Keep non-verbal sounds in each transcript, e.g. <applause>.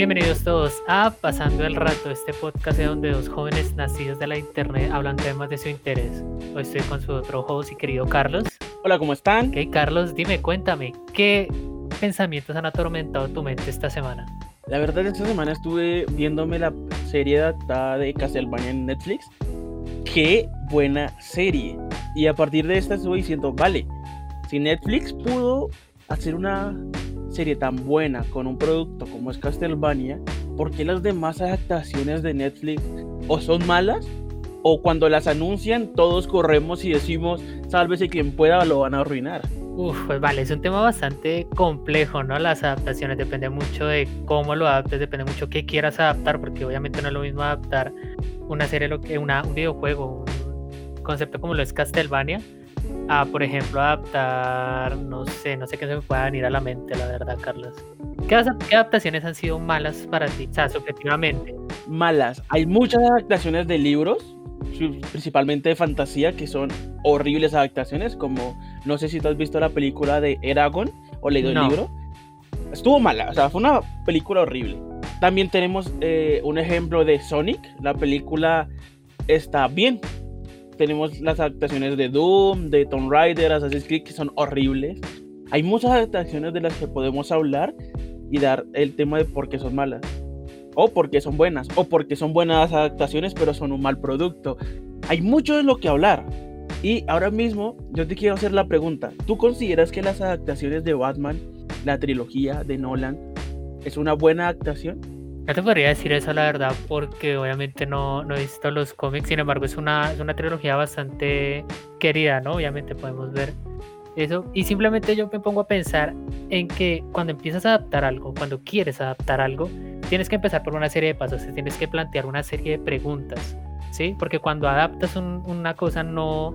Bienvenidos todos a Pasando el Rato, este podcast de donde dos jóvenes nacidos de la internet hablan temas de su interés. Hoy estoy con su otro host y querido Carlos. Hola, ¿cómo están? Ok, Carlos, dime, cuéntame, ¿qué pensamientos han atormentado tu mente esta semana? La verdad, esta semana estuve viéndome la serie adaptada de Castlevania en Netflix. ¡Qué buena serie! Y a partir de esta estuve diciendo, vale, si Netflix pudo hacer una serie tan buena con un producto como es Castlevania, ¿por qué las demás adaptaciones de Netflix o son malas? O cuando las anuncian, todos corremos y decimos, sálvese quien pueda, lo van a arruinar. Uf, pues vale, es un tema bastante complejo, ¿no? Las adaptaciones depende mucho de cómo lo adaptes, depende mucho qué quieras adaptar, porque obviamente no es lo mismo adaptar una serie, lo que una, un videojuego, un concepto como lo es Castlevania, a, por ejemplo, adaptar, no sé, no sé qué se me pueda venir a la mente, la verdad, Carlos. ¿Qué, adaptaciones han sido malas para ti, o sea, subjetivamente? Malas. Hay muchas adaptaciones de libros, principalmente de fantasía, que son horribles adaptaciones, como, no sé si tú has visto la película de Eragon o leído el libro. Estuvo mala, o sea, fue una película horrible. También tenemos eh, un ejemplo de Sonic, la película está bien, tenemos las adaptaciones de Doom, de Tomb Raider, Assassin's Creed, que son horribles. Hay muchas adaptaciones de las que podemos hablar y dar el tema de por qué son malas. O por qué son buenas. O porque son buenas adaptaciones, pero son un mal producto. Hay mucho de lo que hablar. Y ahora mismo yo te quiero hacer la pregunta. ¿Tú consideras que las adaptaciones de Batman, la trilogía de Nolan, es una buena adaptación? No te podría decir eso la verdad porque obviamente no, no he visto los cómics, sin embargo es una, es una trilogía bastante querida, ¿no? Obviamente podemos ver eso y simplemente yo me pongo a pensar en que cuando empiezas a adaptar algo, cuando quieres adaptar algo, tienes que empezar por una serie de pasos, tienes que plantear una serie de preguntas, ¿sí? Porque cuando adaptas una cosa no...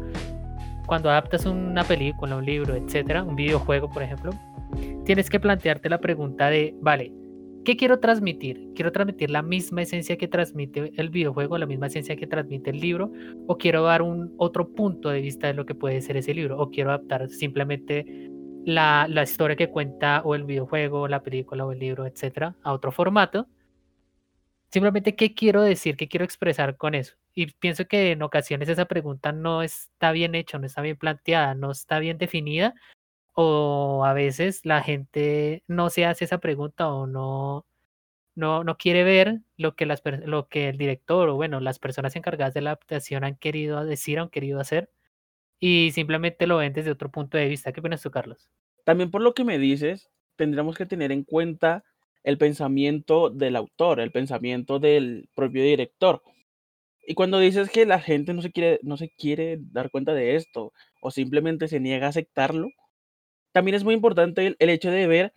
Cuando adaptas una película, un libro, etcétera, un videojuego, por ejemplo, tienes que plantearte la pregunta de, vale, ¿Qué quiero transmitir? ¿Quiero transmitir la misma esencia que transmite el videojuego, la misma esencia que transmite el libro? ¿O quiero dar un otro punto de vista de lo que puede ser ese libro? ¿O quiero adaptar simplemente la, la historia que cuenta o el videojuego, la película o el libro, etcétera, a otro formato? Simplemente, ¿qué quiero decir? ¿Qué quiero expresar con eso? Y pienso que en ocasiones esa pregunta no está bien hecha, no está bien planteada, no está bien definida o a veces la gente no se hace esa pregunta o no, no, no quiere ver lo que, las, lo que el director o bueno, las personas encargadas de la adaptación han querido decir, han querido hacer y simplemente lo ven desde otro punto de vista. ¿Qué opinas tú, Carlos? También por lo que me dices, tendremos que tener en cuenta el pensamiento del autor, el pensamiento del propio director. Y cuando dices que la gente no se quiere, no se quiere dar cuenta de esto o simplemente se niega a aceptarlo, también es muy importante el, hecho de ver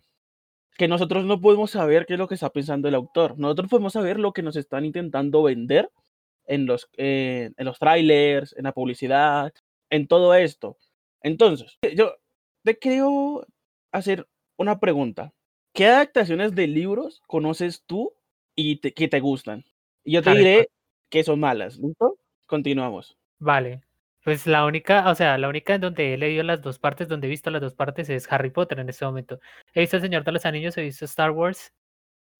que nosotros no podemos saber qué es lo que está pensando el autor. Nosotros podemos saber lo que nos están intentando vender en los, eh, en los trailers, en la publicidad, en todo esto. Entonces, yo te quiero hacer una pregunta. ¿Qué adaptaciones de libros conoces tú y que te gustan? Y yo te diré que son malas. ¿Listo? Continuamos. Vale. Pues la única, o sea, la única en donde he leído las dos partes, donde he visto las dos partes es Harry Potter en este momento. He visto El Señor de los Anillos, he visto Star Wars,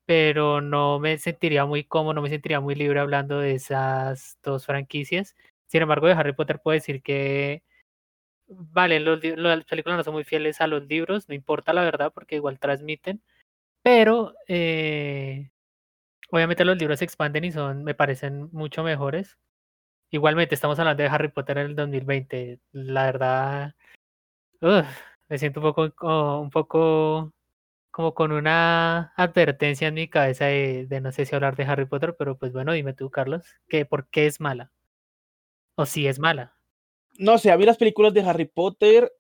pero no me sentiría muy cómodo, no me sentiría muy libre hablando de esas dos franquicias. Sin embargo, de Harry Potter puedo decir que, vale, los, las películas no son muy fieles a los libros, no importa la verdad, porque igual transmiten, pero eh, obviamente los libros se expanden y son, me parecen mucho mejores. Igualmente, estamos hablando de Harry Potter en el 2020. La verdad, me siento un poco, un poco como con una advertencia en mi cabeza de, no sé si hablar de Harry Potter, pero pues bueno, dime tú, Carlos, que ¿por qué es mala? ¿O si es mala? No sé, a mí las películas de Harry Potter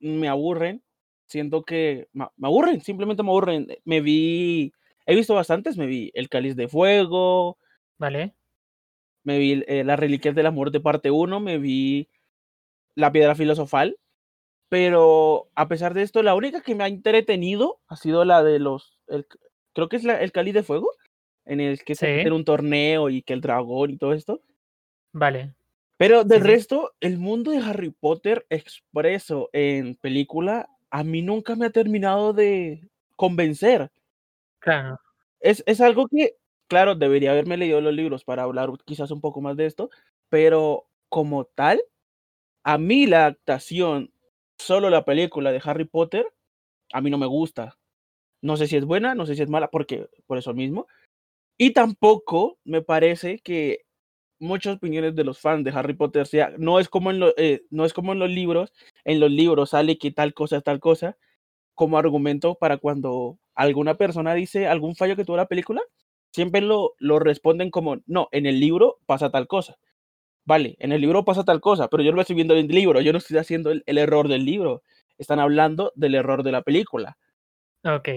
me aburren. Siento que me aburren, simplemente me aburren. Me vi, he visto bastantes, me vi El Cáliz de Fuego. Vale me vi eh, Las Reliquias de la Muerte parte 1, me vi La Piedra Filosofal, pero a pesar de esto, la única que me ha entretenido ha sido la de los, creo que es la, el Cali de Fuego, en el que se un torneo y que el dragón y todo esto. Vale. Pero del resto, el mundo de Harry Potter expreso en película, a mí nunca me ha terminado de convencer. Claro. Es, es algo que, claro, debería haberme leído los libros para hablar quizás un poco más de esto, pero como tal, a mí la adaptación, solo la película de Harry Potter, a mí no me gusta. No sé si es buena, no sé si es mala, porque por eso mismo. Y tampoco me parece que muchas opiniones de los fans de Harry Potter sea, no es como en, eh, no es como en los libros, en los libros sale que tal cosa es tal cosa, como argumento para cuando alguna persona dice algún fallo que tuvo la película, siempre lo, lo responden como, no, en el libro pasa tal cosa. Vale, en el libro pasa tal cosa, pero yo no lo estoy viendo en el libro, yo no estoy haciendo el, el error del libro, están hablando del error de la película. Ok.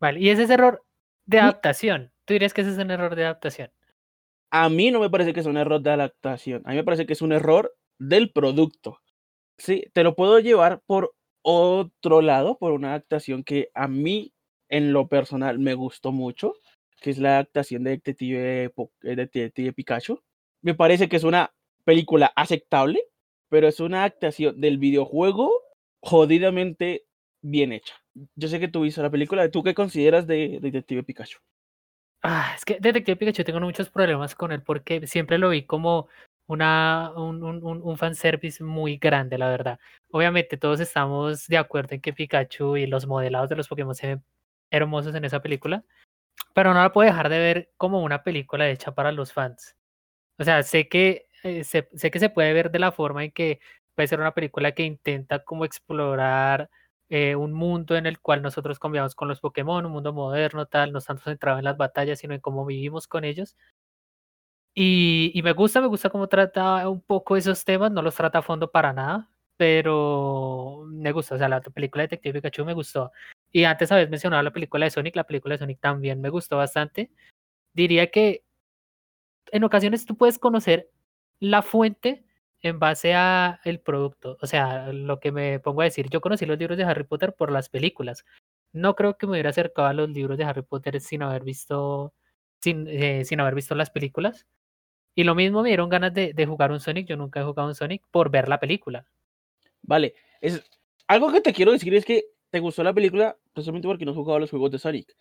Vale, y ese es error de adaptación. ¿Tú dirías que ese es un error de adaptación? A mí no me parece que es un error de adaptación, a mí me parece que es un error del producto. Sí, te lo puedo llevar por otro lado, por una adaptación que a mí en lo personal me gustó mucho, que es la adaptación de Detective, de Detective Pikachu. Me parece que es una película aceptable, pero es una adaptación del videojuego jodidamente bien hecha. Yo sé que tú viste la película, ¿tú qué consideras de, de Detective Pikachu? Ah, es que Detective Pikachu tengo muchos problemas con él porque siempre lo vi como una, un, un, un fanservice muy grande, la verdad. Obviamente todos estamos de acuerdo en que Pikachu y los modelados de los Pokémon se ven hermosos en esa película, pero no la puedo dejar de ver como una película hecha para los fans. O sea, sé que, eh, sé, sé que se puede ver de la forma en que puede ser una película que intenta como explorar eh, un mundo en el cual nosotros convivíamos con los Pokémon, un mundo moderno, tal, no tanto centrado en las batallas, sino en cómo vivimos con ellos. Y, y me gusta, me gusta cómo trata un poco esos temas, no los trata a fondo para nada, pero me gusta, o sea, la película de Detective Pikachu me gustó. Y antes habías mencionado la película de Sonic, la película de Sonic también me gustó bastante. Diría que en ocasiones tú puedes conocer la fuente en base a el producto. O sea, lo que me pongo a decir, yo conocí los libros de Harry Potter por las películas. No creo que me hubiera acercado a los libros de Harry Potter sin haber visto, sin, eh, sin haber visto las películas. Y lo mismo me dieron ganas de, de, jugar un Sonic. Yo nunca he jugado un Sonic por ver la película. Vale, es algo que te quiero decir es que te gustó la película precisamente porque no has jugado los juegos de Sonic.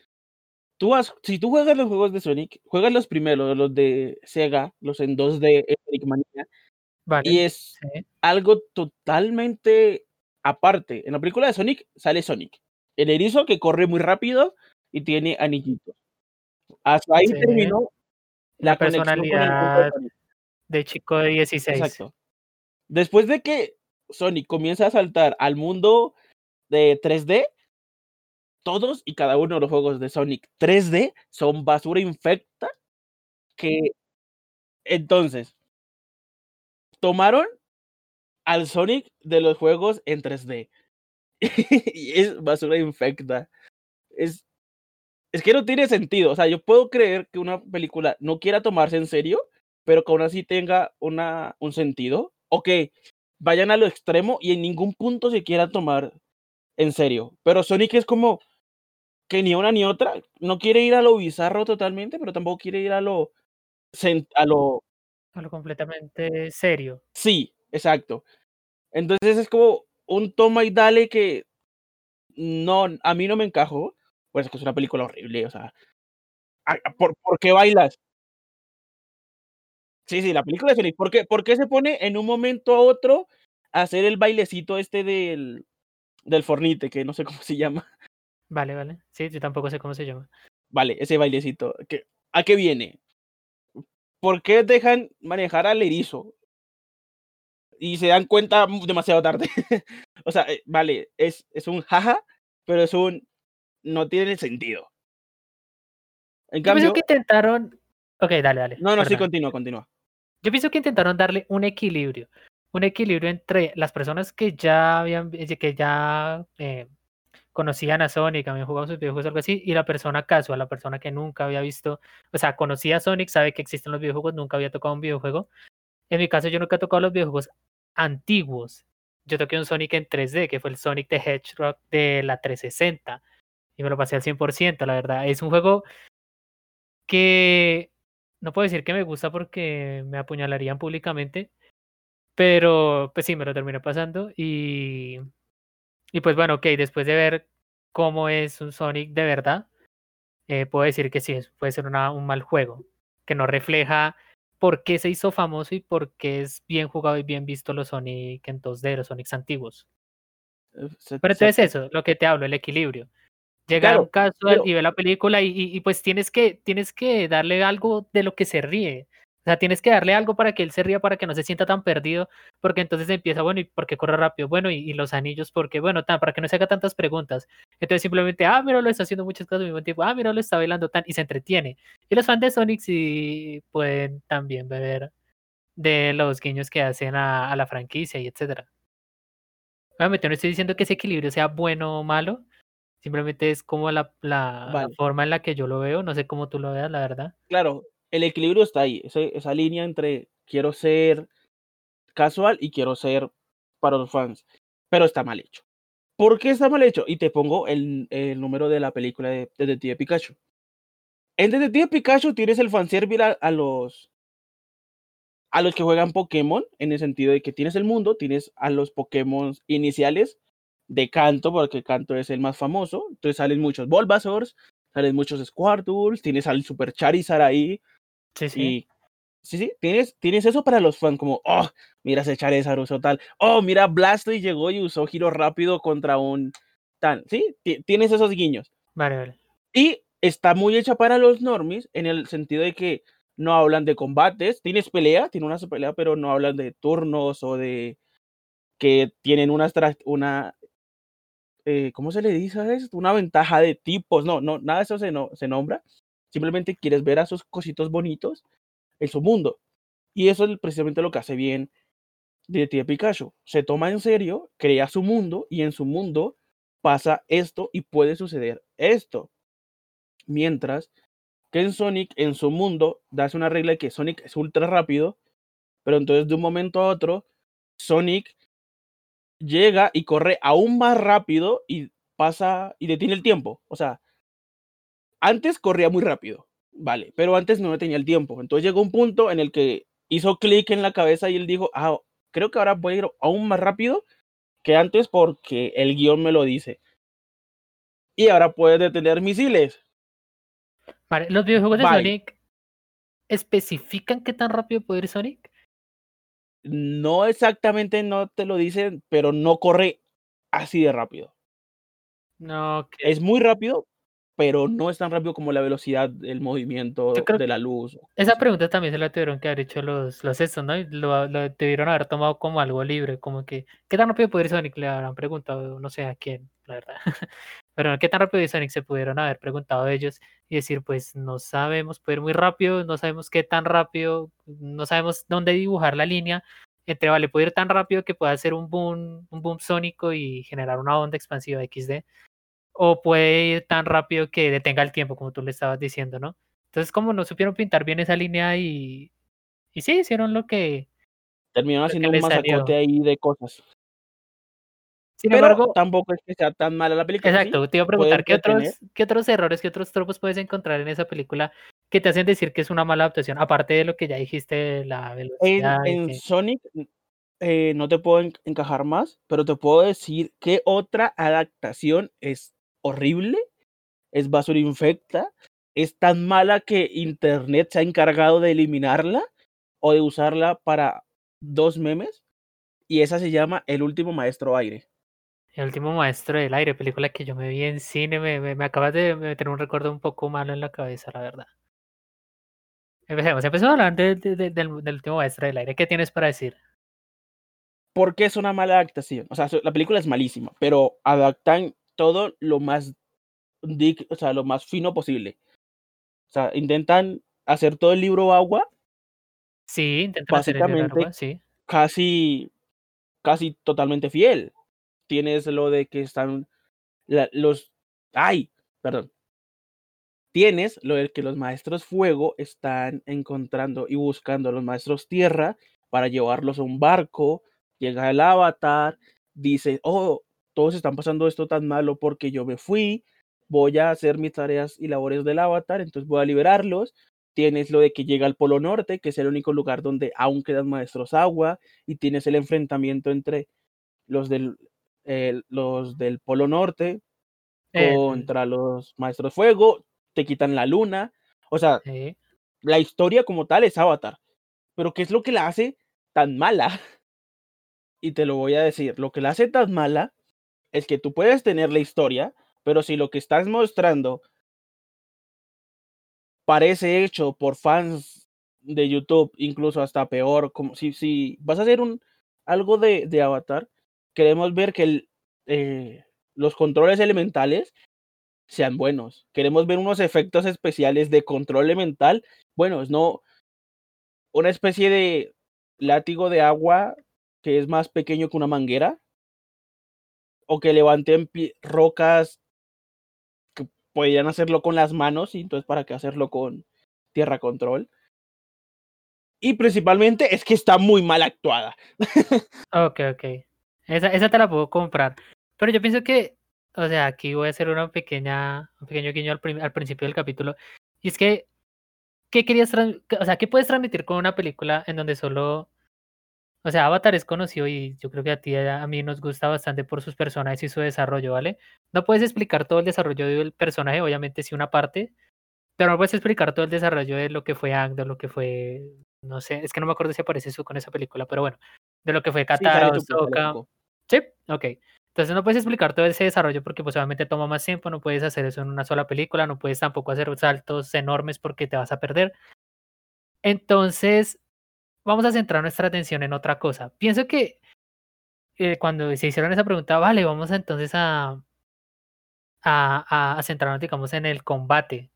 Tú has, si tú juegas los juegos de Sonic, juegas los primeros, los de Sega, los en 2D, Sonic Mania, Vale, y es sí. algo totalmente aparte. En la película de Sonic sale Sonic, el erizo que corre muy rápido y tiene anillitos. Hasta ahí Sí. terminó la, La conexión con el mundo de personalidad de chico de 16. Exacto. Después de que Sonic comienza a saltar al mundo de 3D, todos y cada uno de los juegos de Sonic 3D son basura infecta que entonces tomaron al Sonic de los juegos en 3D. <laughs> y es basura infecta. Es, es que no tiene sentido. O sea, yo puedo creer que una película no quiera tomarse en serio, pero que aún así tenga una, un sentido. O que vayan a lo extremo y en ningún punto se quiera tomar en serio. Pero Sonic es como que ni una ni otra. No quiere ir a lo bizarro totalmente, pero tampoco quiere ir a lo. A lo A lo completamente serio. sí, exacto. Entonces es como un toma y dale que no, a mí no me encajó. Pues es que es una película horrible, o sea. a- a- ¿Por, por qué bailas? Sí, sí, la película de Sonic. ¿Por qué, por qué se pone en un momento a otro a hacer el bailecito este del, del fornite, que no sé cómo <laughs> se llama? Vale, vale. Sí, yo tampoco sé cómo se llama. Vale, ese bailecito. que- ¿A qué viene? ¿Por qué dejan manejar al erizo? Y se dan cuenta demasiado tarde. <laughs> o sea, eh, vale, es, es un jaja, pero es un. No tiene sentido. En Yo pienso cambio. que intentaron. Ok, dale, dale. No, no, sí, continúa, continúa. Yo pienso que intentaron darle un equilibrio. Un equilibrio entre las personas que ya habían, eh, que ya eh, conocían a Sonic, habían jugado sus videojuegos algo así, y la persona casual, la persona que nunca había visto, o sea, conocía a Sonic, sabe que existen los videojuegos, nunca había tocado un videojuego. En mi caso, yo nunca he tocado los videojuegos antiguos. Yo toqué un Sonic en 3D, que fue el Sonic the Hedgehog de la 360, y me lo pasé al 100%, la verdad. Es un juego que no puedo decir que me gusta porque me apuñalarían públicamente, pero pues sí, me lo terminé pasando y, y pues bueno, ok, después de ver cómo es un Sonic de verdad, eh, puedo decir que sí, puede ser una, un mal juego, que no refleja por qué se hizo famoso y por qué es bien jugado y bien visto los Sonic en 2D, los Sonics antiguos. Eh, se- Pero se- entonces eso, lo que te hablo, el equilibrio. Llega Claro, un pero- y ve la película y, y- y, pues tienes que, tienes que darle algo de lo que se ríe. O sea, tienes que darle algo para que él se ría, para que no se sienta tan perdido, porque entonces empieza, bueno, ¿y por qué corre rápido? Bueno, y, y los anillos, porque Bueno, tan, para que no se haga tantas preguntas. Entonces simplemente, ah, mira, lo está haciendo muchas cosas al mismo tiempo, ah, mira, lo está bailando tan, y se entretiene. Y los fans de Sonic sí pueden también ver de los guiños que hacen a, a la franquicia y etcétera. Obviamente no estoy diciendo que ese equilibrio sea bueno o malo, simplemente es como la, la, forma en la que yo lo veo, no sé cómo tú lo veas, la verdad. claro, el equilibrio está ahí, esa línea entre quiero ser casual y quiero ser para los fans, pero está mal hecho. ¿Por qué está mal hecho? Y te pongo el, número de la película de Detective Pikachu. En Detective Pikachu tienes el fanservice a, a los a los que juegan Pokémon, en el sentido de que tienes el mundo, tienes a los Pokémon iniciales de Kanto, porque Kanto es el más famoso, entonces salen muchos Bulbasaurs, salen muchos Squirtles, tienes al Super Charizard ahí, Sí, sí. y sí, sí, tienes, tienes eso para los fans, como, oh, mira ese Charizard usó tal, oh, mira Blastoise llegó y usó giro rápido contra un tan, sí, ti- tienes esos guiños. Vale, vale. Y está muy hecha para los normies en el sentido de que no hablan de combates, tienes pelea, tiene una pelea, pero no hablan de turnos o de que tienen una, una eh, ¿cómo se le dice a esto? Una ventaja de tipos, no, no, nada de eso se, no, se nombra, simplemente quieres ver a sus cositos bonitos en su mundo. Y eso es precisamente lo que hace bien Detective Pikachu. Se toma en serio, crea su mundo y en su mundo pasa esto y puede suceder esto. Mientras que en Sonic, en su mundo, das una regla de que Sonic es ultra rápido, pero entonces de un momento a otro, Sonic llega y corre aún más rápido y pasa y detiene el tiempo. O sea, antes corría muy rápido, vale, pero antes no tenía el tiempo. Entonces llegó un punto en el que hizo clic en la cabeza y él dijo, ah, creo que ahora voy a ir aún más rápido que antes porque el guion me lo dice. Y ahora puedes detener misiles. Vale, Los videojuegos de. Sonic especifican qué tan rápido puede ir Sonic. No exactamente no te lo dicen, pero no corre así de rápido. No, Es muy rápido, pero no es tan rápido como la velocidad del movimiento de la luz. esa pregunta también se la tuvieron que haber hecho los, los estos, ¿no? Y Lo, lo debieron haber tomado como algo libre, como que, ¿qué tan rápido puede ir Sonic? Le habrán preguntado, no sé a quién, la verdad. <laughs> Pero ¿qué tan rápido Sonic? Se pudieron haber preguntado ellos y decir, pues no sabemos, puede ir muy rápido, no sabemos qué tan rápido, no sabemos dónde dibujar la línea. Entre, vale, puede ir tan rápido que pueda hacer un boom, un boom sónico y generar una onda expansiva XD. O puede ir tan rápido que detenga el tiempo, como tú le estabas diciendo, ¿no? Entonces, como no supieron pintar bien esa línea y, y sí, hicieron lo que... Terminaron que haciendo le un masacote ahí de cosas. Sin Pero embargo, tampoco es que sea tan mala la película. sí, exacto, te iba a preguntar, ¿qué otros. ¿qué otros errores, qué otros tropos puedes encontrar en esa película que te hacen decir que es una mala adaptación? Aparte de lo que ya dijiste, de la velocidad en que- Sonic eh, no te puedo en- encajar más, pero te puedo decir que otra adaptación es horrible, es basura infecta, es tan mala que Internet se ha encargado de eliminarla o de usarla para dos memes, y esa se llama El último maestro aire. El último maestro del aire, película que yo me vi en cine, me, me, me acabas de meter un recuerdo un poco malo en la cabeza, la verdad. Empecemos, empecemos a hablar de- de- de- del, del último maestro del aire. ¿Qué tienes para decir? ¿Por qué es una mala adaptación? O sea, la película es malísima, pero adaptan todo lo más o sea, lo más fino posible. O sea, intentan hacer todo el libro agua Sí, intentan hacer el libro agua, sí. casi, casi totalmente fiel. Tienes lo de que están la- los, ay, perdón. Tienes lo de que los maestros fuego están encontrando y buscando a los maestros tierra para llevarlos a un barco. Llega el avatar, dice, oh, todos están pasando esto tan malo porque yo me fui, voy a hacer mis tareas y labores del avatar, entonces voy a liberarlos. Tienes lo de que llega al Polo Norte, que es el único lugar donde aún quedan maestros agua, y tienes el enfrentamiento entre los del, eh, los del Polo Norte contra los maestros fuego. te quitan la luna. O sea, la historia como tal es Avatar. Pero ¿qué es lo que la hace tan mala? <laughs> Y te lo voy a decir, lo que la hace tan mala es que tú puedes tener la historia, pero si lo que estás mostrando parece hecho por fans de YouTube, incluso hasta peor, como si, si vas a hacer un algo de, de Avatar, queremos ver que eh, los controles elementales sean buenos. Queremos ver unos efectos especiales de control elemental buenos, no una especie de látigo de agua que es más pequeño que una manguera o que levanten rocas que podrían hacerlo con las manos y entonces para qué hacerlo con tierra control. Y principalmente es que está muy mal actuada. <laughs> ok, ok. Esa, esa te la puedo comprar. Pero yo pienso que, o sea, aquí voy a hacer una pequeña, un pequeño guiño al, al principio del capítulo. Y es que, ¿qué querías, o sea, qué puedes transmitir con una película en donde solo, o sea, Avatar es conocido y yo creo que a ti, a mí nos gusta bastante por sus personajes y su desarrollo, ¿vale? No puedes explicar todo el desarrollo del personaje, obviamente sí una parte, pero no puedes explicar todo el desarrollo de lo que fue Ang, de lo que fue, no sé, es que no me acuerdo si aparece eso con esa película, pero bueno, de lo que fue Katara, sí, Sí, ok. Entonces no puedes explicar todo ese desarrollo porque pues obviamente toma más tiempo, no puedes hacer eso en una sola película, no puedes tampoco hacer saltos enormes porque te vas a perder. Entonces, vamos a centrar nuestra atención en otra cosa. Pienso que eh, cuando se hicieron esa pregunta, vale, vamos entonces a, a, centrarnos, digamos, en el combate,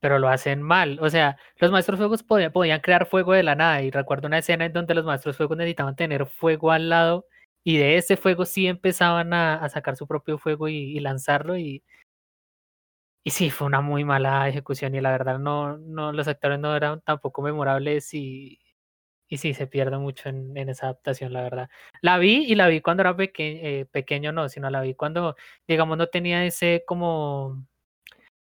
pero lo hacen mal. O sea, los maestros fuegos podían, crear fuego de la nada y recuerdo una escena en donde los maestros fuegos necesitaban tener fuego al lado y de ese fuego sí empezaban a, sacar su propio fuego y, lanzarlo y, y sí, fue una muy mala ejecución y la verdad no, no los actores no eran tampoco memorables y, y sí, se pierde mucho en, en esa adaptación, la verdad. La vi y la vi cuando era eh, pequeño, no, sino la vi cuando, digamos, no tenía ese como,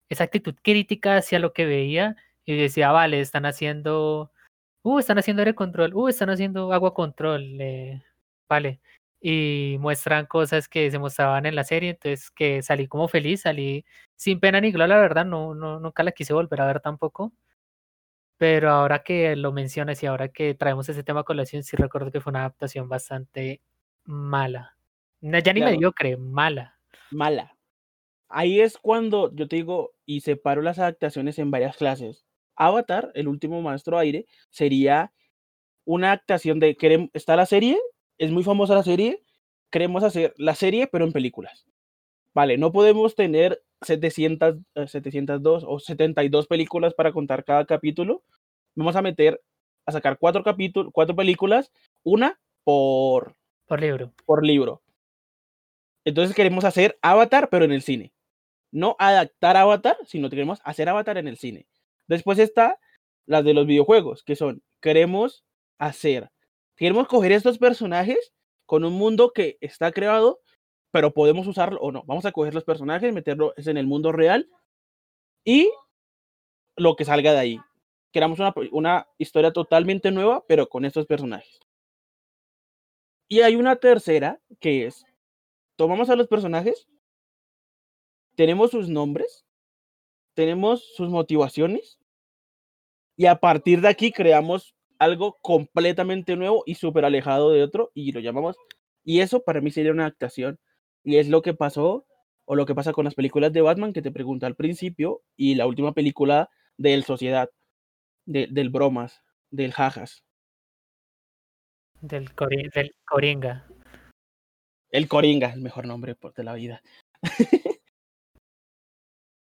esa actitud crítica hacia lo que veía y decía, vale, están haciendo, uh, están haciendo aire control, uh, están haciendo agua control, eh, vale y muestran cosas que se mostraban en la serie, entonces que salí como feliz, salí sin pena ni gloria, la verdad, no, no, nunca la quise volver a ver tampoco. Pero ahora que lo mencionas y ahora que traemos ese tema a colación, sí recuerdo que fue una adaptación bastante mala. Ya ni mediocre, mala. Mala. Ahí es cuando yo te digo y separo las adaptaciones en varias clases. Avatar, el último maestro aire, sería una adaptación de está la serie es muy famosa la serie, queremos hacer la serie, pero en películas. Vale, no podemos tener 700, 702 eh, o 72 películas para contar cada capítulo. Vamos a meter, a sacar cuatro capítulos, cuatro películas, una por, por libro. Por libro. Entonces queremos hacer Avatar, pero en el cine. No adaptar Avatar, sino queremos hacer Avatar en el cine. Después está las de los videojuegos, que son, queremos hacer Queremos coger estos personajes con un mundo que está creado, pero podemos usarlo o no. Vamos a coger los personajes, meterlos en el mundo real y lo que salga de ahí. Queramos una, una historia totalmente nueva, pero con estos personajes. Y hay una tercera que es, tomamos a los personajes, tenemos sus nombres, tenemos sus motivaciones, y a partir de aquí creamos algo completamente nuevo y súper alejado de otro y lo llamamos. Y eso para mí sería una adaptación. Y es lo que pasó o lo que pasa con las películas de Batman que te pregunté al principio y la última película del Sociedad, del Bromas, del Jajas. Del, del Coringa. El Coringa, el mejor nombre de la vida. <laughs>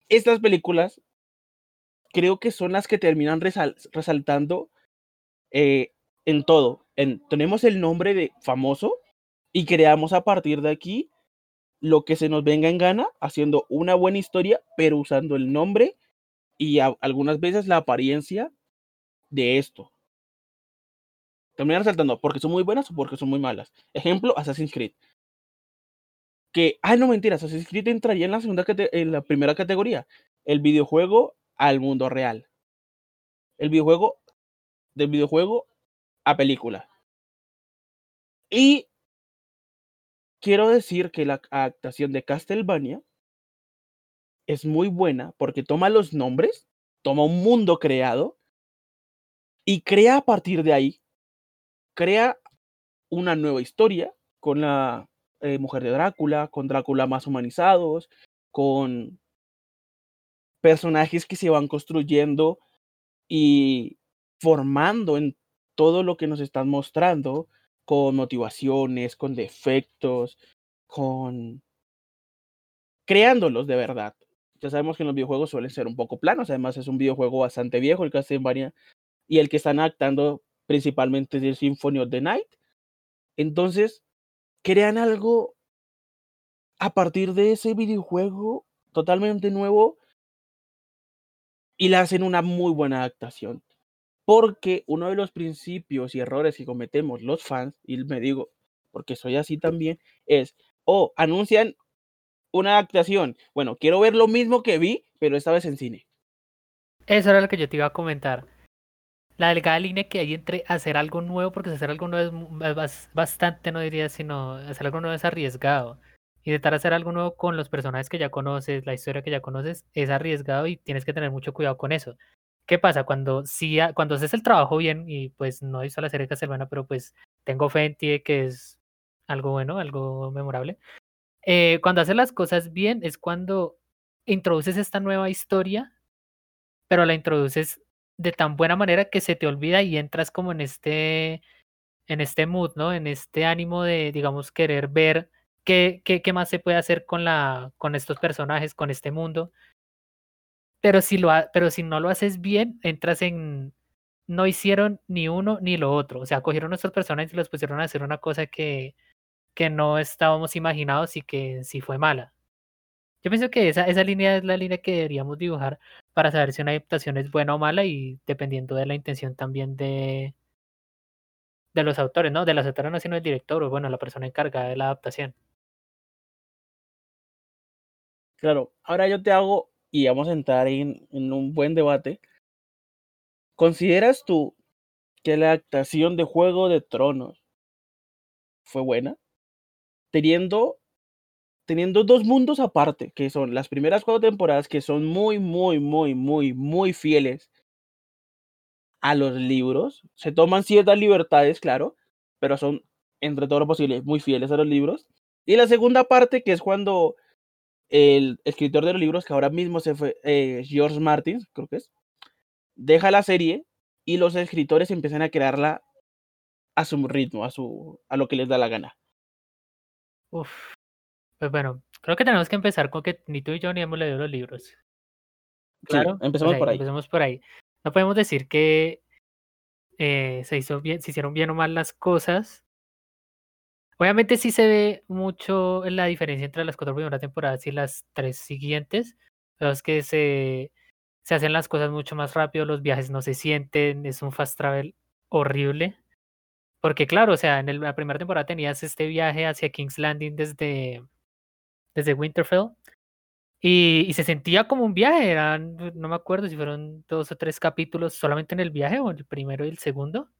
Estas películas creo que son las que terminan resaltando eh, en todo. En, tenemos el nombre de famoso y creamos a partir de aquí lo que se nos venga en gana, haciendo una buena historia, pero usando el nombre y algunas veces la apariencia de esto. Terminan resaltando porque son muy buenas o porque son muy malas. Ejemplo, Assassin's Creed. Que, ah, no mentira, Assassin's Creed entraría en la segunda en la primera categoría. El videojuego al mundo real. El videojuego del videojuego a película. Y quiero decir que la adaptación de Castlevania es muy buena porque toma los nombres, toma un mundo creado y crea a partir de ahí, crea una nueva historia con la eh, mujer de Drácula, con Drácula más humanizados, con personajes que se van construyendo y formando en todo lo que nos están mostrando, con motivaciones, con defectos, con creándolos de verdad. Ya sabemos que los videojuegos suelen ser un poco planos, además es un videojuego bastante viejo, el Castlevania, y el que están adaptando principalmente es el Symphony of the Night. Entonces, crean algo a partir de ese videojuego totalmente nuevo y le hacen una muy buena adaptación. Porque uno de los principios y errores que cometemos los fans, y me digo, porque soy así también, es, o oh, anuncian una adaptación. Bueno, quiero ver lo mismo que vi, pero esta vez en cine. Eso era lo que yo te iba a comentar. La delgada línea que hay entre hacer algo nuevo, porque hacer algo nuevo es bastante, no diría, sino hacer algo nuevo es arriesgado. Intentar hacer algo nuevo con los personajes que ya conoces, la historia que ya conoces, es arriesgado y tienes que tener mucho cuidado con eso. ¿Qué pasa? Cuando sí, cuando haces el trabajo bien, y pues no hizo la serie Castlevania, pero pues tengo fe en ti que es algo bueno, algo memorable. Eh, cuando haces las cosas bien es cuando introduces esta nueva historia, pero la introduces de tan buena manera que se te olvida y entras como en este, en este mood, ¿no? En este ánimo de, digamos, querer ver qué, qué, más se puede hacer con, la, con estos personajes, con este mundo. Pero si, lo pero si no lo haces bien, entras en... No hicieron ni uno ni lo otro. O sea, cogieron nuestros personajes y los pusieron a hacer una cosa que, que no estábamos imaginados y que sí fue mala. Yo pienso que esa, esa línea es la línea que deberíamos dibujar para saber si una adaptación es buena o mala y dependiendo de la intención también de, de los autores, ¿no? De los autores no sino el director o bueno, la persona encargada de la adaptación. Claro, ahora yo te hago, y vamos a entrar en, un buen debate. ¿Consideras tú que la adaptación de Juego de Tronos fue buena? Teniendo, teniendo dos mundos aparte, que son las primeras cuatro temporadas, que son muy, muy, muy, muy, muy fieles a los libros. Se toman ciertas libertades, claro, pero son, entre todo lo posible, muy fieles a los libros. Y la segunda parte, que es cuando el escritor de los libros, que ahora mismo se fue, eh, George Martin, creo que es, deja la serie y los escritores empiezan a crearla a su ritmo, a, su, a lo que les da la gana. Uf, pues bueno, creo que tenemos que empezar con que ni tú y yo ni hemos leído los libros. Claro, empezamos por ahí. Empecemos por ahí. No podemos decir que eh, se hizo bien, se hicieron bien o mal las cosas, Obviamente sí se ve mucho la diferencia entre las cuatro primeras temporadas y las tres siguientes. Pero es que se, se hacen las cosas mucho más rápido, los viajes no se sienten, es un fast travel horrible. Porque claro, o sea, en la primera temporada tenías este viaje hacia King's Landing desde, desde Winterfell. Y, y, se sentía como un viaje, eran, no me acuerdo si fueron dos o tres capítulos solamente en el viaje o el primero y el segundo.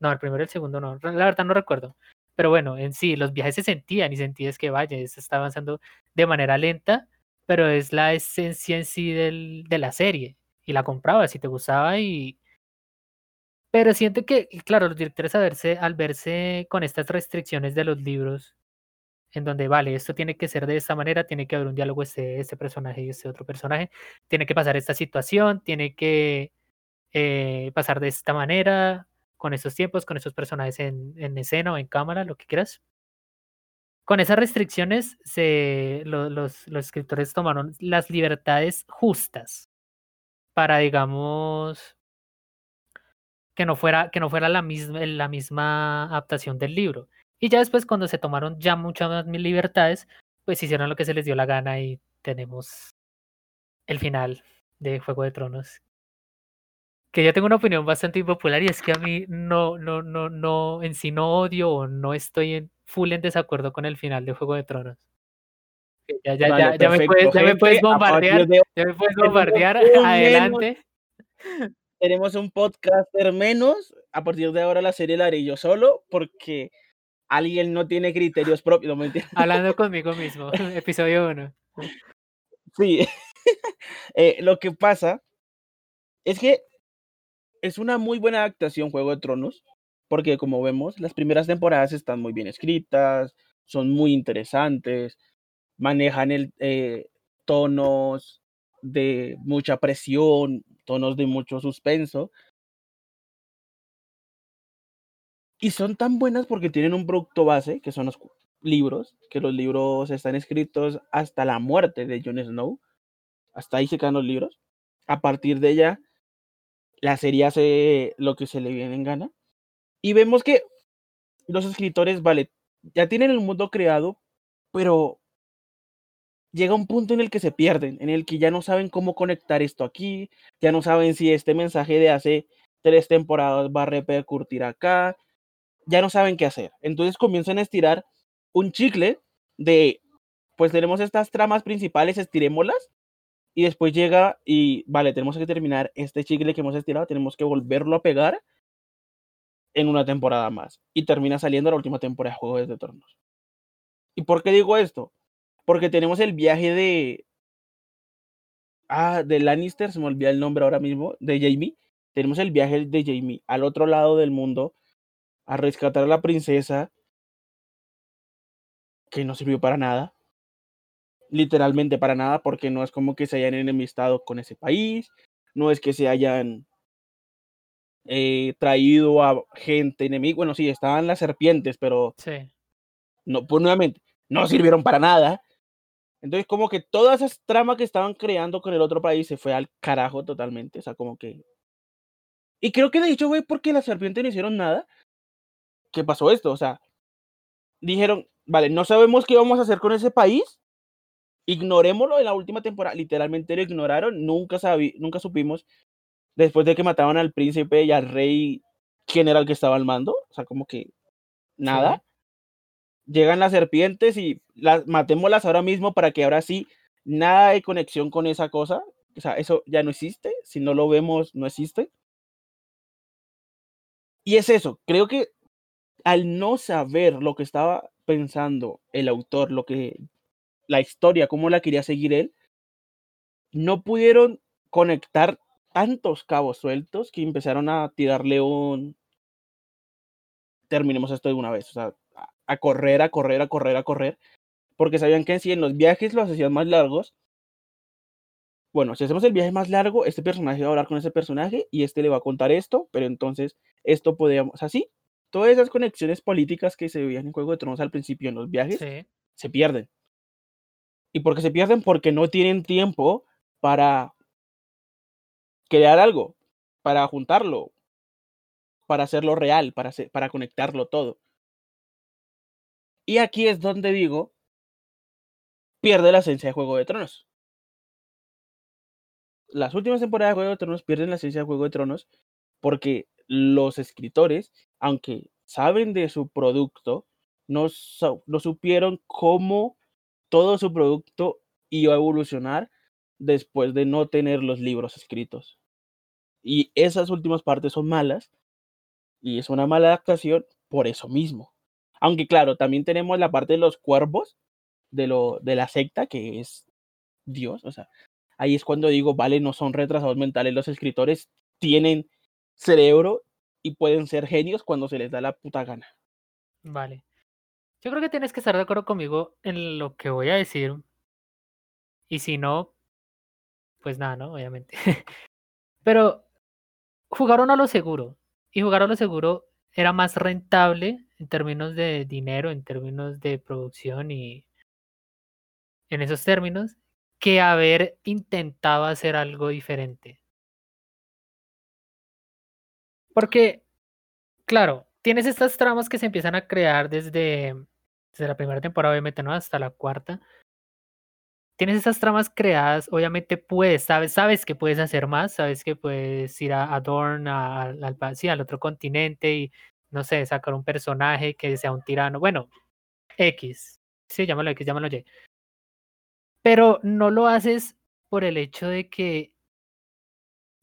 No, el primero y el segundo no, la verdad no recuerdo. Pero bueno, en sí, los viajes se sentían y sentías que, vaya, se está avanzando de manera lenta, pero es la esencia en sí del, de la serie. Y la comprabas si te gustaba y... Pero siento que, claro, los directores al verse, al verse con estas restricciones de los libros, en donde, vale, esto tiene que ser de esta manera, tiene que haber un diálogo este, este personaje y este otro personaje, tiene que pasar esta situación, tiene que eh, pasar de esta manera, con esos tiempos, con esos personajes en, en escena o en cámara, lo que quieras. Con esas restricciones, se, los, los escritores tomaron las libertades justas para, digamos, que no fuera, que no fuera la, misma, la misma adaptación del libro. Y ya después, cuando se tomaron ya muchas más libertades, pues hicieron lo que se les dio la gana y tenemos el final de Juego de Tronos, que yo tengo una opinión bastante impopular y es que a mí no, no, no, no, en sí no odio o no estoy en full en desacuerdo con el final de Juego de Tronos. Ya, ya, ya, ya, me puedes, ya me puedes bombardear, ya me puedes bombardear, adelante. tenemos un podcaster menos, a partir de ahora la serie la haré yo solo, porque alguien no tiene criterios propios. Hablando <laughs> conmigo mismo, <laughs> episodio 1. Sí. <laughs> Eh, lo que pasa es que es una muy buena adaptación Juego de Tronos, porque como vemos, las primeras temporadas están muy bien escritas, son muy interesantes, manejan el, eh, tonos de mucha presión, tonos de mucho suspenso. Y son tan buenas porque tienen un producto base, que son los libros, que los libros están escritos hasta la muerte de Jon Snow. Hasta ahí se quedan los libros. A partir de ella, la serie hace lo que se le viene en gana. Y vemos que los escritores, vale, ya tienen el mundo creado, pero llega un punto en el que se pierden, en el que ya no saben cómo conectar esto aquí, ya no saben si este mensaje de hace tres temporadas va a repercutir acá, ya no saben qué hacer. Entonces comienzan a estirar un chicle de, pues tenemos estas tramas principales, estirémoslas, y después llega y, vale, tenemos que terminar este chicle que hemos estirado, tenemos que volverlo a pegar en una temporada más. Y termina saliendo la última temporada de Juegos de Tronos. ¿Y por qué digo esto? Porque tenemos el viaje de... Ah, de Lannister, se me olvida el nombre ahora mismo, de Jamie. Tenemos el viaje de Jamie al otro lado del mundo a rescatar a la princesa que no sirvió para nada literalmente para nada, porque no es como que se hayan enemistado con ese país, no es que se hayan eh, traído a gente enemiga. Bueno, sí, estaban las serpientes, pero sí. no, pues nuevamente, no sirvieron para nada. Entonces, como que todas esas tramas que estaban creando con el otro país se fue al carajo totalmente. O sea, como que. Y creo que de hecho fue porque las serpientes no hicieron nada. ¿Qué pasó esto? O sea, dijeron, vale, no sabemos qué vamos a hacer con ese país, ignorémoslo en la última temporada, literalmente lo ignoraron, nunca, sabí, nunca supimos, después de que mataban al príncipe y al rey, quién era el que estaba al mando, o sea, como que nada. Llegan las serpientes y las matémoslas ahora mismo para que ahora sí nada de conexión con esa cosa, o sea, eso ya no existe, si no lo vemos, no existe. Y es eso, creo que al no saber lo que estaba pensando el autor, lo que la historia, cómo la quería seguir él, no pudieron conectar tantos cabos sueltos que empezaron a tirarle un... Terminemos esto de una vez, o sea, a correr, a correr, a correr, a correr, porque sabían que si en los viajes los hacían más largos, bueno, si hacemos el viaje más largo, este personaje va a hablar con ese personaje y este le va a contar esto, pero entonces esto podríamos, así, todas esas conexiones políticas que se veían en Juego de Tronos al principio en los viajes, se pierden. ¿Y por qué se pierden? Porque no tienen tiempo para crear algo, para juntarlo, para hacerlo real, para, para conectarlo todo. Y aquí es donde digo, pierde la esencia de Juego de Tronos. Las últimas temporadas de Juego de Tronos pierden la esencia de Juego de Tronos porque los escritores, aunque saben de su producto, no, no supieron cómo todo su producto iba a evolucionar después de no tener los libros escritos. Y esas últimas partes son malas y es una mala adaptación por eso mismo. Aunque claro, también tenemos la parte de los cuervos de, lo, de la secta, que es Dios. O sea, ahí es cuando digo, vale, no son retrasados mentales. Los escritores tienen cerebro y pueden ser genios cuando se les da la puta gana. Vale. Yo creo que tienes que estar de acuerdo conmigo en lo que voy a decir. Y si no, pues nada, ¿no? Obviamente. <laughs> Pero jugaron a lo seguro. Y jugar a lo seguro era más rentable en términos de dinero, en términos de producción y en esos términos, que haber intentado hacer algo diferente. Porque, claro, tienes estas tramas que se empiezan a crear desde desde la primera temporada, obviamente, ¿no? Hasta la cuarta. Tienes esas tramas creadas, obviamente puedes, sabes, sabes que puedes hacer más, sabes que puedes ir a, Dorn, al, al otro continente y, no sé, sacar un personaje que sea un tirano. Bueno, X. Sí, llámalo X, llámalo Y. Pero no lo haces por el hecho de que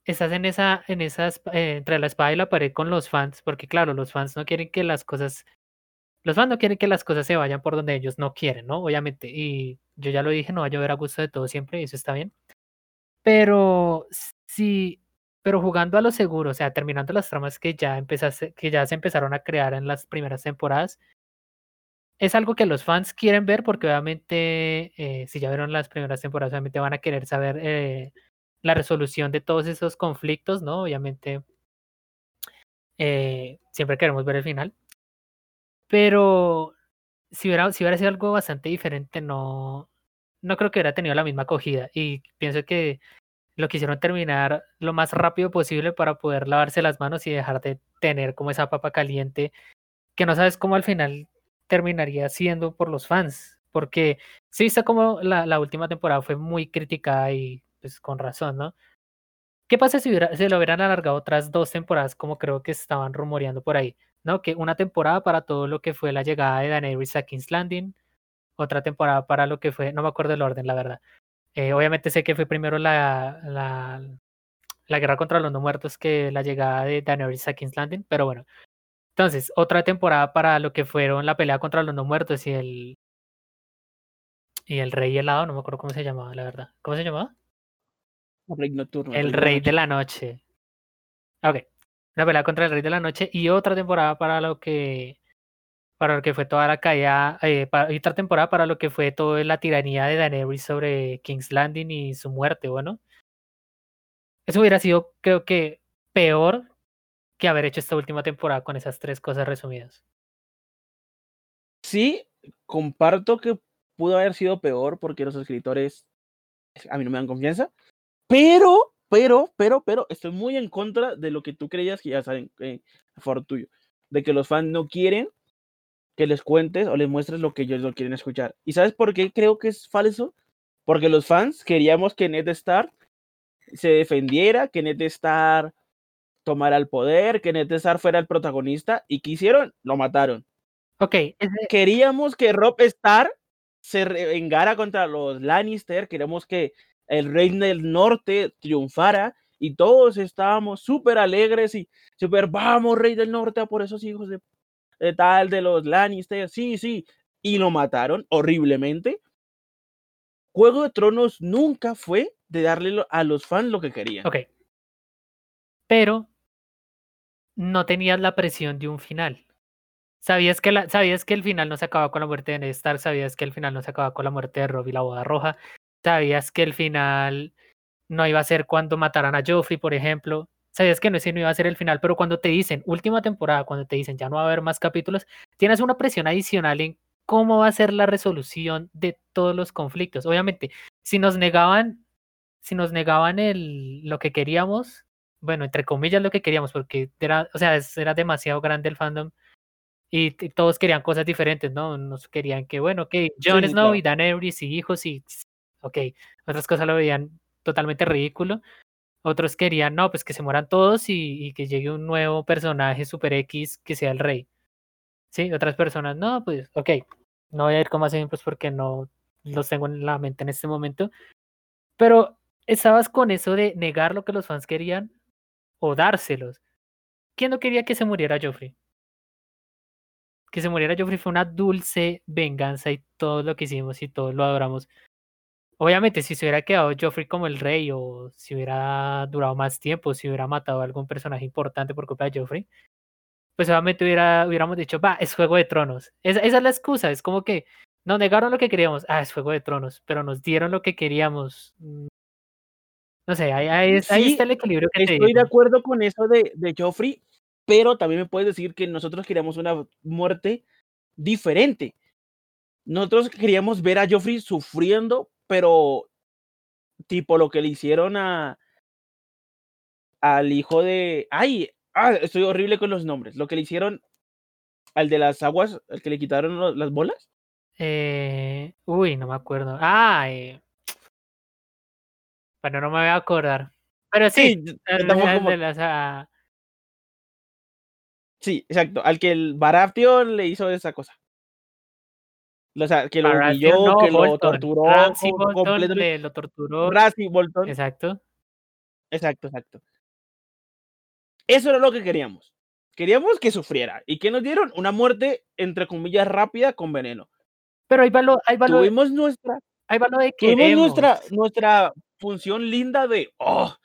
estás en esa, en esas, eh, entre la espada y la pared con los fans, porque claro, los fans no quieren que las cosas los fans no quieren que las cosas se vayan por donde ellos no quieren, ¿no? Obviamente. Y yo ya lo dije, no va a llover a gusto de todo siempre y eso está bien. Pero sí, pero jugando a lo seguro, o sea, terminando las tramas que ya que ya se empezaron a crear en las primeras temporadas, es algo que los fans quieren ver porque obviamente, eh, si ya vieron las primeras temporadas, obviamente van a querer saber eh, la resolución de todos esos conflictos, ¿no? Obviamente, eh, siempre queremos ver el final. Pero si hubiera, si hubiera sido algo bastante diferente, no, no creo que hubiera tenido la misma acogida. Y pienso que lo quisieron terminar lo más rápido posible para poder lavarse las manos y dejar de tener como esa papa caliente que no sabes cómo al final terminaría siendo por los fans. Porque sí está como la, última temporada fue muy criticada y pues con razón, ¿no? ¿Qué pasa si hubiera, se lo hubieran alargado otras dos temporadas como creo que estaban rumoreando por ahí? ¿No? Que una temporada para todo lo que fue la llegada de Daenerys a King's Landing, otra temporada para lo que fue, no me acuerdo el orden, la verdad. Eh, obviamente sé que fue primero la, la, la guerra contra los no muertos que la llegada de Daenerys a King's Landing, pero bueno, entonces, otra temporada para lo que fueron la pelea contra los no muertos y el. Y el rey helado, no me acuerdo cómo se llamaba, la verdad. ¿Cómo se llamaba? El rey nocturno. El rey de la noche. Ok. Una pelea contra el rey de la noche y otra temporada para lo que. Para lo que fue toda la caída. Eh, y otra temporada para lo que fue toda la tiranía de Daenerys sobre King's Landing y su muerte, bueno. Eso hubiera sido, creo que, peor que haber hecho esta última temporada con esas tres cosas resumidas. Sí, comparto que pudo haber sido peor porque los escritores a mí no me dan confianza, pero, pero, pero, pero, estoy muy en contra de lo que tú creías que ya saben eh, a favor tuyo, de que los fans no quieren que les cuentes o les muestres lo que ellos no quieren escuchar. ¿Y sabes por qué creo que es falso? Porque los fans queríamos que Ned Stark se defendiera, que Ned Stark tomara el poder, que Ned Stark fuera el protagonista y ¿qué hicieron? Lo mataron. Ok. Queríamos que Rob Stark se revengara contra los Lannister, queríamos que el rey del norte triunfara y todos estábamos súper alegres y súper, vamos, rey del norte, a por esos hijos de, tal, de los Lannister, sí, sí, y lo mataron horriblemente. Juego de Tronos nunca fue de darle a los fans lo que querían. Ok. Pero no tenías la presión de un final. Sabías que, sabías que el final no se acababa con la muerte de Ned Stark, sabías que el final no se acababa con la muerte de Robb y la boda roja, sabías que el final no iba a ser cuando mataran a Joffrey, por ejemplo, sabías que no, ese no iba a ser el final, pero cuando te dicen última temporada, cuando te dicen ya no va a haber más capítulos, tienes una presión adicional en cómo va a ser la resolución de todos los conflictos. Obviamente, si nos negaban, si nos negaban el, lo que queríamos, bueno, entre comillas lo que queríamos, porque era, o sea, era demasiado grande el fandom y, todos querían cosas diferentes, ¿no? Nos querían que, bueno, ok, Jon Snow y Daenerys y hijos y, ok, otras cosas lo veían totalmente ridículo. Otros querían, no, pues que se mueran todos y, que llegue un nuevo personaje super X que sea el rey. Sí, otras personas, no, pues, ok, no voy a ir con más ejemplos porque no los tengo en la mente en este momento. Pero estabas con eso de negar lo que los fans querían o dárselos. ¿Quién no quería que se muriera Joffrey? Que se muriera Joffrey fue una dulce venganza y todo lo que hicimos y todos lo adoramos. Obviamente, si se hubiera quedado Joffrey como el rey o si hubiera durado más tiempo, si hubiera matado a algún personaje importante por culpa de Joffrey, pues obviamente hubiera, hubiéramos dicho, va, es Juego de Tronos. Esa, esa es la excusa, es como que nos negaron lo que queríamos, ah, es Juego de Tronos, pero nos dieron lo que queríamos, mm, no sé, ahí, ahí, está el equilibrio que Estoy de acuerdo con eso de, de Joffrey, pero también me puedes decir que nosotros queríamos una muerte diferente. Nosotros queríamos ver a Joffrey sufriendo, pero tipo lo que le hicieron a al hijo de. ¡Ay! Ah, estoy horrible con los nombres. Lo que le hicieron al de las aguas, al que le quitaron las bolas. Eh, uy, no me acuerdo. Ah, eh, bueno, no me voy a acordar. Pero sí, sí, exacto. Al que el Baratheon le hizo esa cosa. O sea, que lo humilló, que lo torturó. Ramsey Bolton le, lo torturó. Ramsey Bolton. Exacto. Exacto, exacto. Eso era lo que queríamos. Queríamos que sufriera. ¿Y que nos dieron? Una muerte, entre comillas, rápida con veneno. Pero hay valor, hay valor. Tuvimos nuestra. Hay valor de que. Tuvimos nuestra, nuestra función linda de, oh,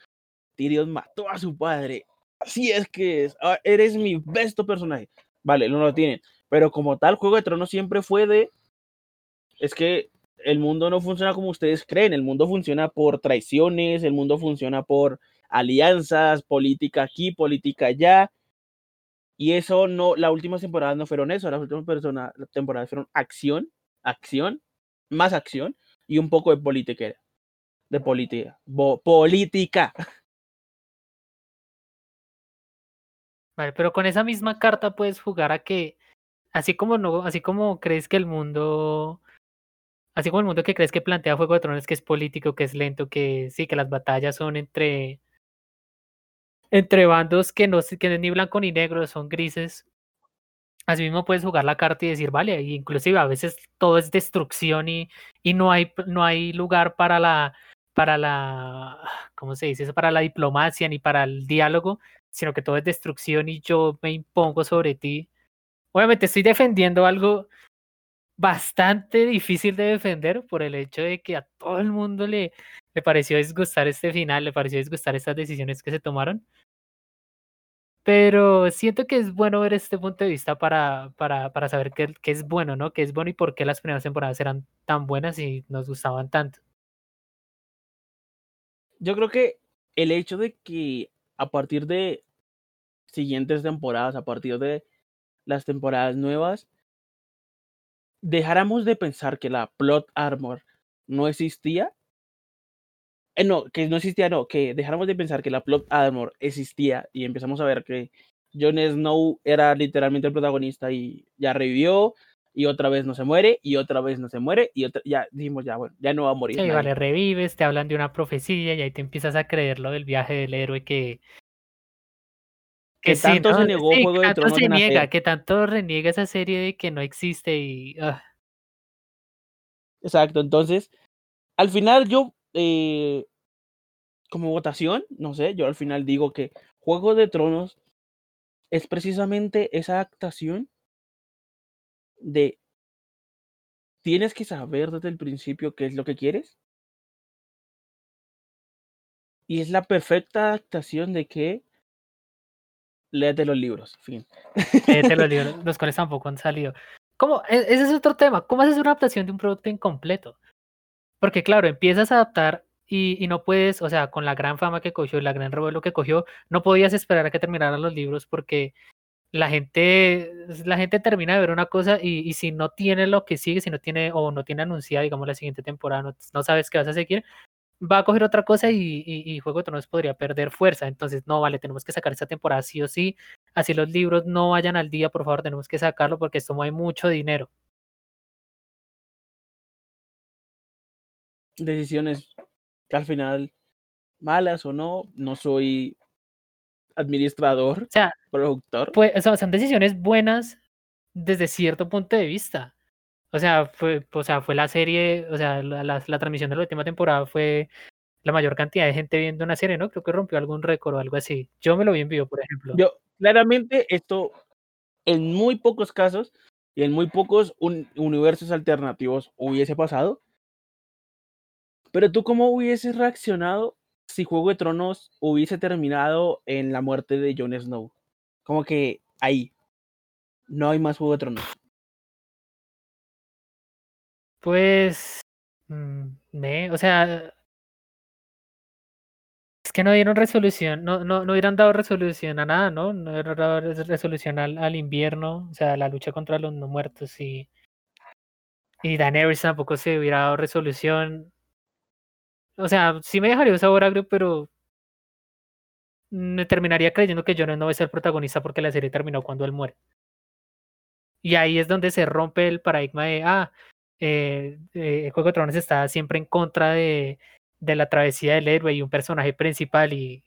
Tyrion mató a su padre. Así es que es, ah, eres mi besto personaje. Vale, no lo tienen. Pero como tal, Juego de Tronos siempre fue de, es que el mundo no funciona como ustedes creen, el mundo funciona por traiciones, el mundo funciona por alianzas, política aquí, política allá. Y eso no, las últimas temporadas no fueron eso, las últimas temporadas fueron acción, acción, más acción y un poco de política. De política. política. Vale, pero con esa misma carta puedes jugar a que, así como no, así como crees que el mundo, así como el mundo que crees que plantea Juego de Tronos, que es político, que es lento, que sí, que las batallas son entre entre bandos que no, que es ni blanco ni negro, son grises. Así mismo puedes jugar la carta y decir, vale, inclusive a veces todo es destrucción y, y no, hay, no hay lugar para la, para la, ¿cómo se dice eso? Para la diplomacia ni para el diálogo, sino que todo es destrucción y yo me impongo sobre ti. Obviamente estoy defendiendo algo bastante difícil de defender por el hecho de que a todo el mundo le, le pareció disgustar este final, le pareció disgustar estas decisiones que se tomaron. Pero siento que es bueno ver este punto de vista para, para, para saber qué, qué, es bueno, ¿no? Qué es bueno y por qué las primeras temporadas eran tan buenas y nos gustaban tanto. Yo creo que el hecho de que a partir de siguientes temporadas, a partir de las temporadas nuevas, dejáramos de pensar que la plot armor no existía eh, no, que no existía, no, que dejáramos de pensar que la plot armor existía y empezamos a ver que Jon Snow era literalmente el protagonista y ya revivió y otra vez no se muere y otra vez no se muere y otra, ya dijimos ya bueno, ya no va a morir. Sí, vale, revives, te hablan de una profecía y ahí te empiezas a creer lo del viaje del héroe que que, tanto se negó Juego de Tronos se niega, que tanto reniega esa serie de que no existe y ah. Exacto, entonces al final yo eh, como votación, no sé, yo al final digo que Juego de Tronos es precisamente esa adaptación de tienes que saber desde el principio qué es lo que quieres. Y es la perfecta adaptación de que léete los libros, fin. Léete los <laughs> libros, los cuales tampoco han salido. ¿Cómo? E-, ese es otro tema. ¿Cómo haces una adaptación de un producto incompleto? Porque claro, empiezas a adaptar y, y, no puedes, o sea, con la gran fama que cogió, la gran revuelo que cogió, no podías esperar a que terminaran los libros porque la gente, la gente termina de ver una cosa y, y si no tiene lo que sigue, si no tiene o no tiene anunciada, digamos, la siguiente temporada, no, no sabes qué vas a seguir, va a coger otra cosa y, y, Juego de Tronos podría perder fuerza. Entonces, no, vale, tenemos que sacar esta temporada sí o sí. Así los libros no vayan al día, por favor, tenemos que sacarlo porque esto mueve mucho dinero. decisiones que al final, malas o no, no soy administrador, o sea, productor. Pues, son decisiones buenas desde cierto punto de vista. O sea, fue, o sea, fue la serie, o sea, la, transmisión de la última temporada fue la mayor cantidad de gente viendo una serie, ¿no? Creo que rompió algún récord o algo así. Yo me lo vi en vivo, por ejemplo. Yo, claramente, esto en muy pocos casos y en muy pocos un, universos alternativos hubiese pasado, pero tú, ¿cómo hubieses reaccionado si Juego de Tronos hubiese terminado en la muerte de Jon Snow? Como que ahí. No hay más Juego de Tronos. Pues. Mmm, o sea. Es que no dieron resolución, no, no, no hubieran dado resolución a nada, ¿no? No hubieran dado resolución al, al invierno, o sea, la lucha contra los no muertos y. Y Daenerys tampoco se hubiera dado resolución o sea, sí me dejaría un sabor agrio, pero me terminaría creyendo que Jon no va ser el protagonista porque la serie terminó cuando él muere. Y ahí es donde se rompe el paradigma de, ah, eh, eh, Juego de Tronos está siempre en contra de, de la travesía del héroe y un personaje principal y...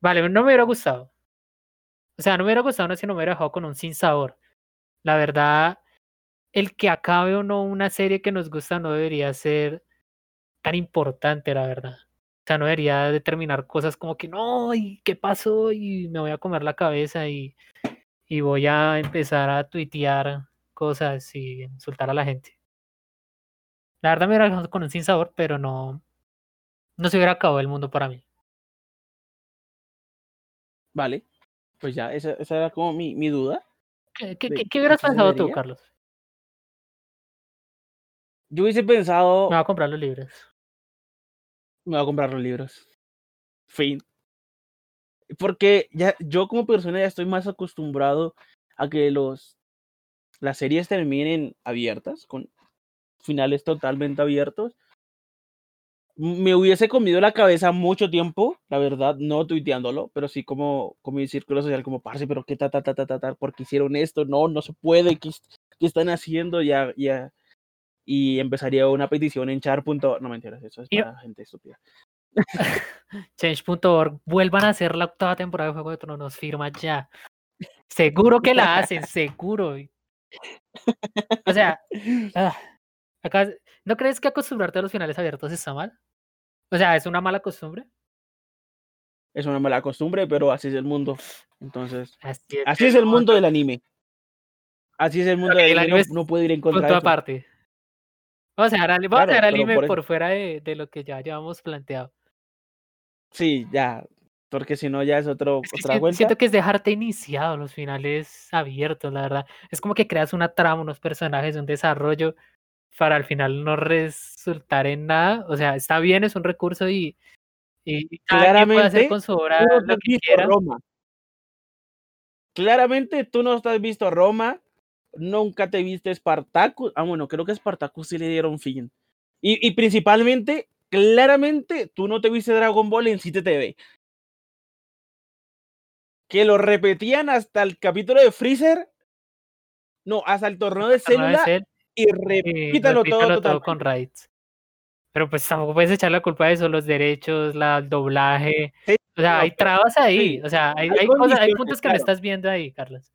Vale, no me hubiera gustado. O sea, no me hubiera gustado no si no me hubiera dejado con un sin sabor. La verdad, el que acabe o no una serie que nos gusta no debería ser tan importante, la verdad. O sea, no debería determinar cosas como que no, ¿y qué pasó? Y me voy a comer la cabeza y, y voy a empezar a tuitear cosas y insultar a la gente. La verdad me hubiera con un sin sabor, pero no, no se hubiera acabado el mundo para mí. Vale, pues ya, esa, esa era como mi, mi duda. ¿Qué, qué, de qué- qué hubieras pensado tú. Carlos? Yo hubiese pensado, Me voy a comprar los libros. me voy a comprar los libros. Fin. Porque ya yo como persona ya estoy más acostumbrado a que los las series terminen abiertas, con finales totalmente abiertos. Me hubiese comido la cabeza mucho tiempo, la verdad, no tuiteándolo, pero sí como, como mi círculo social, como parce, pero qué ta ta ta ta ta, ta, ¿por qué hicieron esto? No, no se puede, ¿qué, qué están haciendo? Ya, ya. Y empezaría una petición en char. No mentiras, eso es para gente estúpida. <laughs> Change.org, vuelvan a hacer la octava temporada de Juego de Tronos, firma ya. Seguro que la hacen, seguro. O sea, <laughs> ah, acá, ¿no crees que acostumbrarte a los finales abiertos está mal? O sea, es una mala costumbre. Es una mala costumbre, pero así es el mundo. Entonces, Así es, así es el mundo del anime. Así es el mundo del el anime, no, no puede ir en contra de eso. aparte. Vamos a dejar, al- a dejar anime por fuera de, de lo que ya llevamos planteado. Sí, ya, porque si no ya es otro, Es otra vuelta. siento que es dejarte iniciado los finales abiertos, la verdad. Es como que creas una trama, unos personajes, un desarrollo para al final no resultar en nada. O sea, está bien, es un recurso y, puede hacer Claramente, con su Tú obra no lo que quiera. Roma. Claramente tú no has visto Roma, nunca te viste Spartacus. Ah, bueno, creo que Spartacus sí le dieron fin. Y, y principalmente, claramente, tú no te viste Dragon Ball en Cite TV. Que lo repetían hasta el capítulo de Freezer. No, hasta el torneo de célula. Y y repítalo, todo, repítalo todo totalmente. con raids. Pero pues tampoco puedes echar la culpa de eso, los derechos, la, el doblaje. Sí, O sea, no, hay trabas ahí. sí, O sea, hay, hay hay cosas, hay puntos que no claro. estás viendo ahí, Carlos.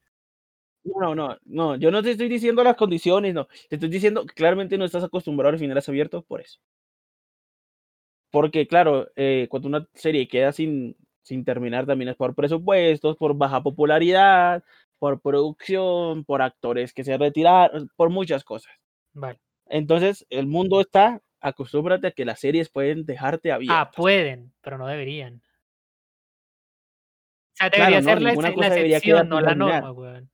No, no, no, yo no te estoy diciendo las condiciones, no. Te estoy diciendo que claramente no estás acostumbrado a los finales abiertos por eso. Porque, claro, eh, cuando una serie queda sin, sin terminar también es por presupuestos, por baja popularidad, por producción, por actores que se retiraron, por muchas cosas. Vale. Entonces, el mundo está, acostúmbrate a que las series pueden dejarte Ah, abiertas. pueden, pero no deberían. O sea, Claro, debería no, ser la, la excepción, no la norma, weón.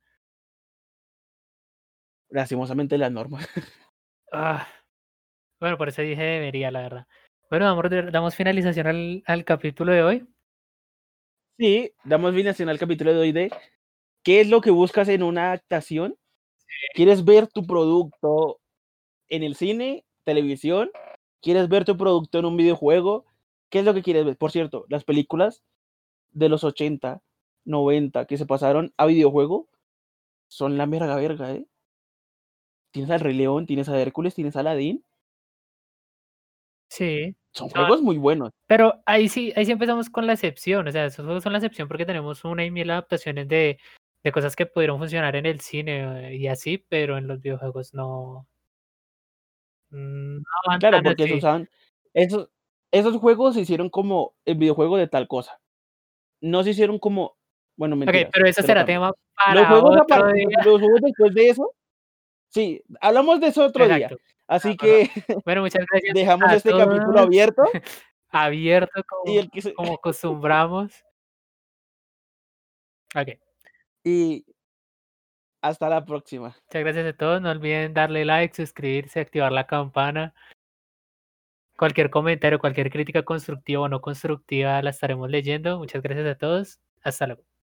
Lastimosamente las normas. <laughs> Ah, Bueno, por eso dije debería, la verdad. Bueno, damos, damos finalización al, al capítulo de hoy. Sí, damos fin al capítulo de hoy de qué es lo que buscas en una adaptación. ¿Quieres ver tu producto en el cine, televisión? ¿Quieres ver tu producto en un videojuego? ¿Qué es lo que quieres ver? Por cierto, las películas de los 80, 90 que se pasaron a videojuego son la verga verga, ¿eh? Tienes al Rey León, tienes a Hércules, tienes a Aladdin. Sí. Son juegos muy buenos. Pero ahí sí, ahí sí empezamos con la excepción. O sea, esos juegos son la excepción porque tenemos una y mil adaptaciones de, de cosas que pudieron funcionar en el cine eh, y así, pero en los videojuegos no. mm, No Claro, porque así. usaban. Esos, esos juegos se hicieron como el videojuego de tal cosa. No se hicieron como. Bueno, Ok, mentiras. pero eso será tema Los para juegos, otro día. los juegos después de eso. Sí, hablamos de eso otro día. Exacto. Así Ah, que Bueno, muchas <laughs> gracias. dejamos este capítulo todos. abierto. <laughs> Abierto como, Y, el que se- como acostumbramos. <laughs> Ok. Y hasta la próxima. Muchas gracias a todos. No olviden darle like, suscribirse, activar la campana. Cualquier comentario, cualquier crítica constructiva o no constructiva la estaremos leyendo. Muchas gracias a todos. Hasta luego.